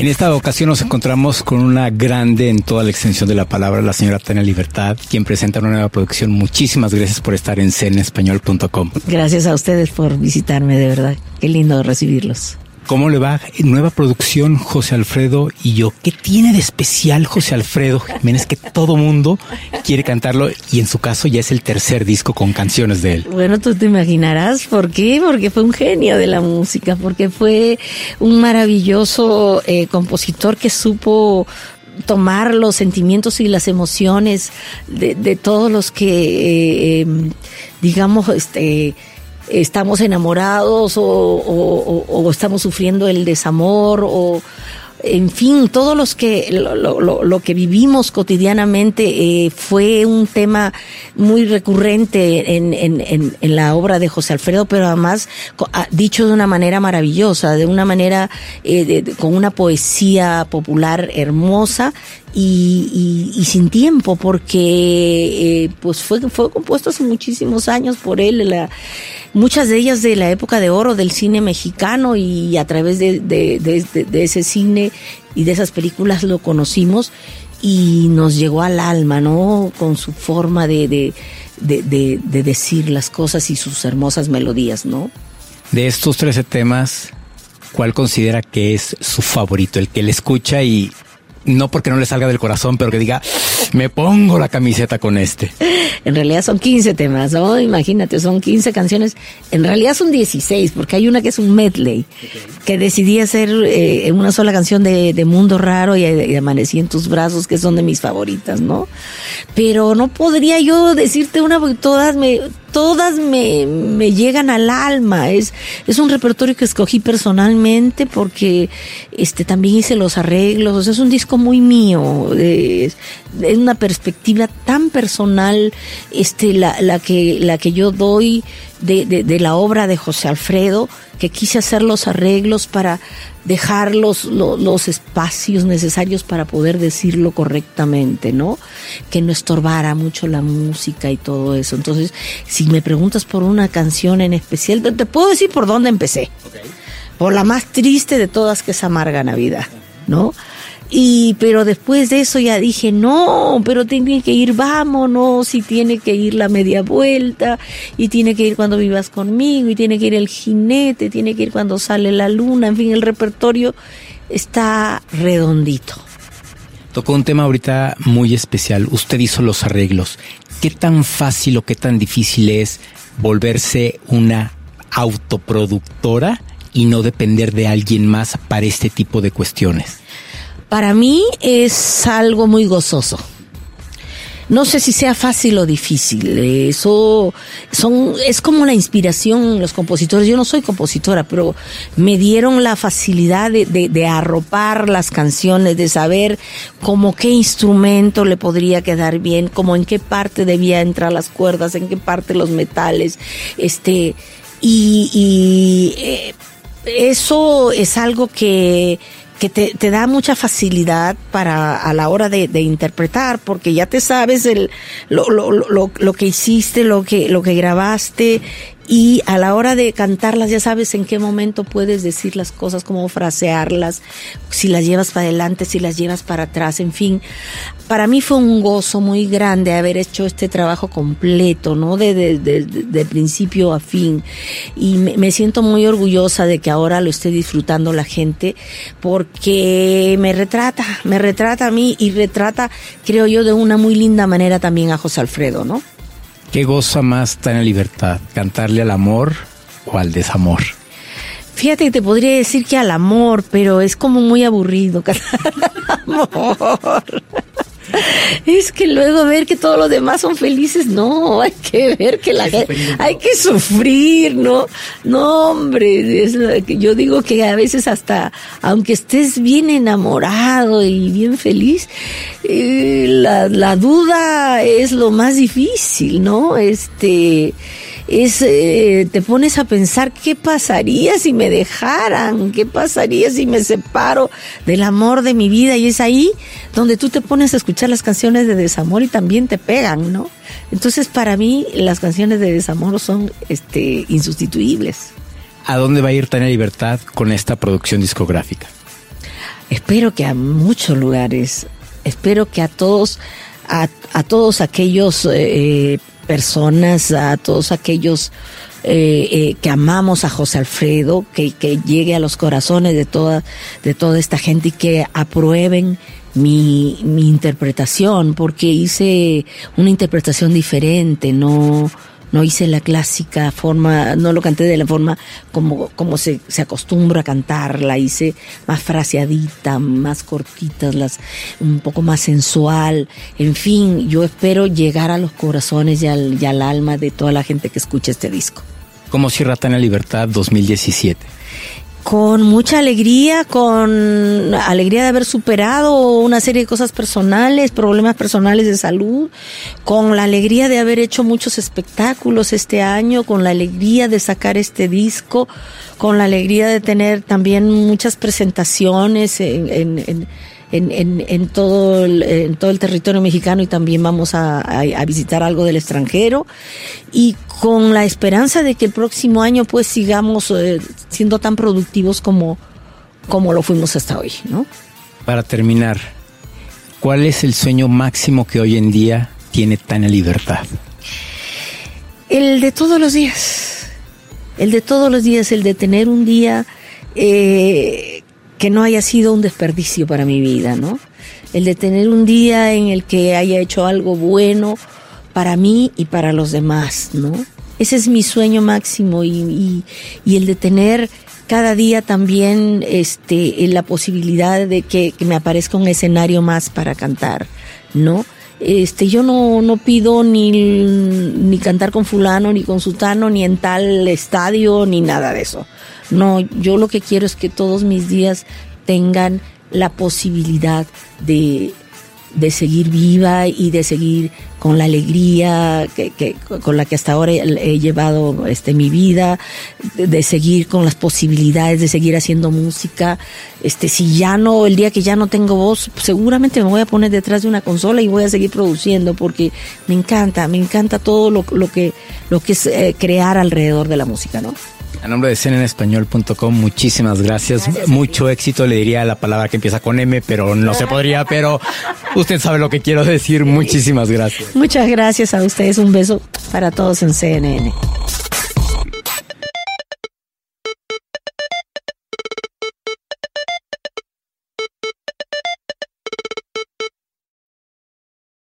En esta ocasión nos encontramos con una grande en toda la extensión de la palabra, la señora Tania Libertad, quien presenta una nueva producción. Muchísimas gracias por estar en cenespañol.com. Gracias a ustedes por visitarme, de verdad. Qué lindo recibirlos. ¿Cómo le va? Nueva producción, José Alfredo y yo. ¿Qué tiene de especial José Alfredo Jiménez que todo mundo quiere cantarlo y en su caso ya es el tercer disco con canciones de él? Bueno, tú te imaginarás por qué, porque fue un genio de la música, porque fue un maravilloso eh, compositor que supo tomar los sentimientos y las emociones de, todos los que, eh, em, digamos, este estamos enamorados o, estamos sufriendo el desamor o en fin, todos los que lo, que vivimos cotidianamente eh, fue un tema muy recurrente en, en, en, la obra de José Alfredo, pero además ah, dicho de una manera maravillosa, de una manera eh, con una poesía popular hermosa y, sin tiempo, porque eh, pues fue, fue compuesto hace muchísimos años por él, la, muchas de ellas de la época de oro del cine mexicano y a través de, de, de, ese cine y de esas películas lo conocimos y nos llegó al alma, ¿no? Con su forma de, de, de, de, decir las cosas y sus hermosas melodías, ¿no? De estos 13 temas, ¿cuál considera que es su favorito? El que le escucha y no porque no le salga del corazón, pero que diga, me pongo la camiseta con este. En realidad son 15 temas, ¿no? Imagínate, son 15 canciones. En realidad son 16, porque hay una que es un medley, que decidí hacer eh, una sola canción de, Mundo Raro y, y, Amanecí en tus brazos, que son de mis favoritas, ¿no? Pero no podría yo decirte una, porque todas me, todas me, me llegan al alma. Es, es un repertorio que escogí personalmente porque este también hice los arreglos. Es un disco muy mío. Es, es una perspectiva tan personal este, la, la, que, la que yo doy de, de, de la obra de José Alfredo, que quise hacer los arreglos para dejar los, los, espacios necesarios para poder decirlo correctamente, ¿no? Que no estorbara mucho la música y todo eso. Entonces, si me preguntas por una canción en especial, te, puedo decir por dónde empecé. Por la más triste de todas, que es Amarga Navidad, ¿no? Y, pero después de eso ya dije, no, pero tiene que ir, vámonos, y tiene que ir la media vuelta, y tiene que ir cuando vivas conmigo, y tiene que ir el jinete, tiene que ir cuando sale la luna, en fin, el repertorio está redondito. Tocó un tema ahorita muy especial. Usted hizo los arreglos. ¿Qué tan fácil o qué tan difícil es volverse una autoproductora y no depender de alguien más para este tipo de cuestiones? Para mí es algo muy gozoso. No sé si sea fácil o difícil. Eso son, es como la inspiración los compositores. Yo no soy compositora, pero me dieron la facilidad de, arropar las canciones, de saber cómo qué instrumento le podría quedar bien, cómo en qué parte debía entrar las cuerdas, en qué parte los metales, este, y, y eh, eso es algo que que te, te, da mucha facilidad para a la hora de, de interpretar, porque ya te sabes el, lo, lo, lo, lo, que hiciste, lo que, lo que grabaste, y a la hora de cantarlas ya sabes en qué momento puedes decir las cosas, cómo frasearlas, si las llevas para adelante, si las llevas para atrás, en fin. Para mí fue un gozo muy grande haber hecho este trabajo completo, ¿no? De, de, de, de principio a fin. Y me, me, siento muy orgullosa de que ahora lo esté disfrutando la gente porque me retrata, me retrata a mí y retrata, creo yo, de una muy linda manera también a José Alfredo, ¿no? ¿Qué goza más en libertad? ¿Cantarle al amor o al desamor? Fíjate que te podría decir que al amor, pero es como muy aburrido cantar al amor. Es que luego ver que todos los demás son felices, no, hay que ver que la gente, hay que sufrir, ¿no? No, hombre, es yo digo que a veces hasta, aunque estés bien enamorado y bien feliz, eh, la, la duda es lo más difícil, ¿no? Este, es, eh, te pones a pensar qué pasaría si me dejaran, qué pasaría si me separo del amor de mi vida y es ahí donde tú te pones a escuchar las canciones de desamor y también te pegan, ¿no? Entonces para mí las canciones de desamor son este, insustituibles. ¿A dónde va a ir Tania Libertad con esta producción discográfica? Espero que a muchos lugares, espero que a todos, a, a todos aquellos eh, personas, a todos aquellos eh, eh, que amamos a José Alfredo, que, que, llegue a los corazones de toda, de toda esta gente y que aprueben mi, mi interpretación, porque hice una interpretación diferente, no, no hice la clásica forma, no lo canté de la forma como, como se, se acostumbra a cantar, la hice más fraseadita, más cortitas, las, un poco más sensual. En fin, yo espero llegar a los corazones y al, y al alma de toda la gente que escucha este disco. ¿Cómo cierra Tania Libertad 2017? Con mucha alegría, con alegría de haber superado una serie de cosas personales, problemas personales de salud, con la alegría de haber hecho muchos espectáculos este año, con la alegría de sacar este disco, con la alegría de tener también muchas presentaciones en, en, en en, en, en, todo el, en todo el territorio mexicano y también vamos a, a, visitar algo del extranjero y con la esperanza de que el próximo año pues sigamos eh, siendo tan productivos como, como lo fuimos hasta hoy, ¿no? Para terminar, ¿cuál es el sueño máximo que hoy en día tiene Tania Libertad? El de todos los días, el de todos los días, el de tener un día eh, que no haya sido un desperdicio para mi vida, ¿no? El de tener un día en el que haya hecho algo bueno para mí y para los demás, ¿no? Ese es mi sueño máximo y, y, el de tener cada día también este, la posibilidad de que, que, me aparezca un escenario más para cantar, ¿no? Este, yo no, no pido ni, ni cantar con fulano, ni con sutano, ni en tal estadio, ni nada de eso. No, yo lo que quiero es que todos mis días tengan la posibilidad de, de seguir viva y de seguir con la alegría que, que, con la que hasta ahora he llevado este mi vida, de, seguir con las posibilidades de seguir haciendo música. Este, si ya no, el día que ya no tengo voz, seguramente me voy a poner detrás de una consola y voy a seguir produciendo porque me encanta, me encanta todo lo, lo que, lo que es eh, crear alrededor de la música, ¿no? A nombre de cenenespañol.com, muchísimas gracias. gracias Mucho éxito, le diría la palabra que empieza con M, pero no se podría, pero usted sabe lo que quiero decir. Muchísimas gracias. Muchas gracias a ustedes. Un beso para todos en CNN.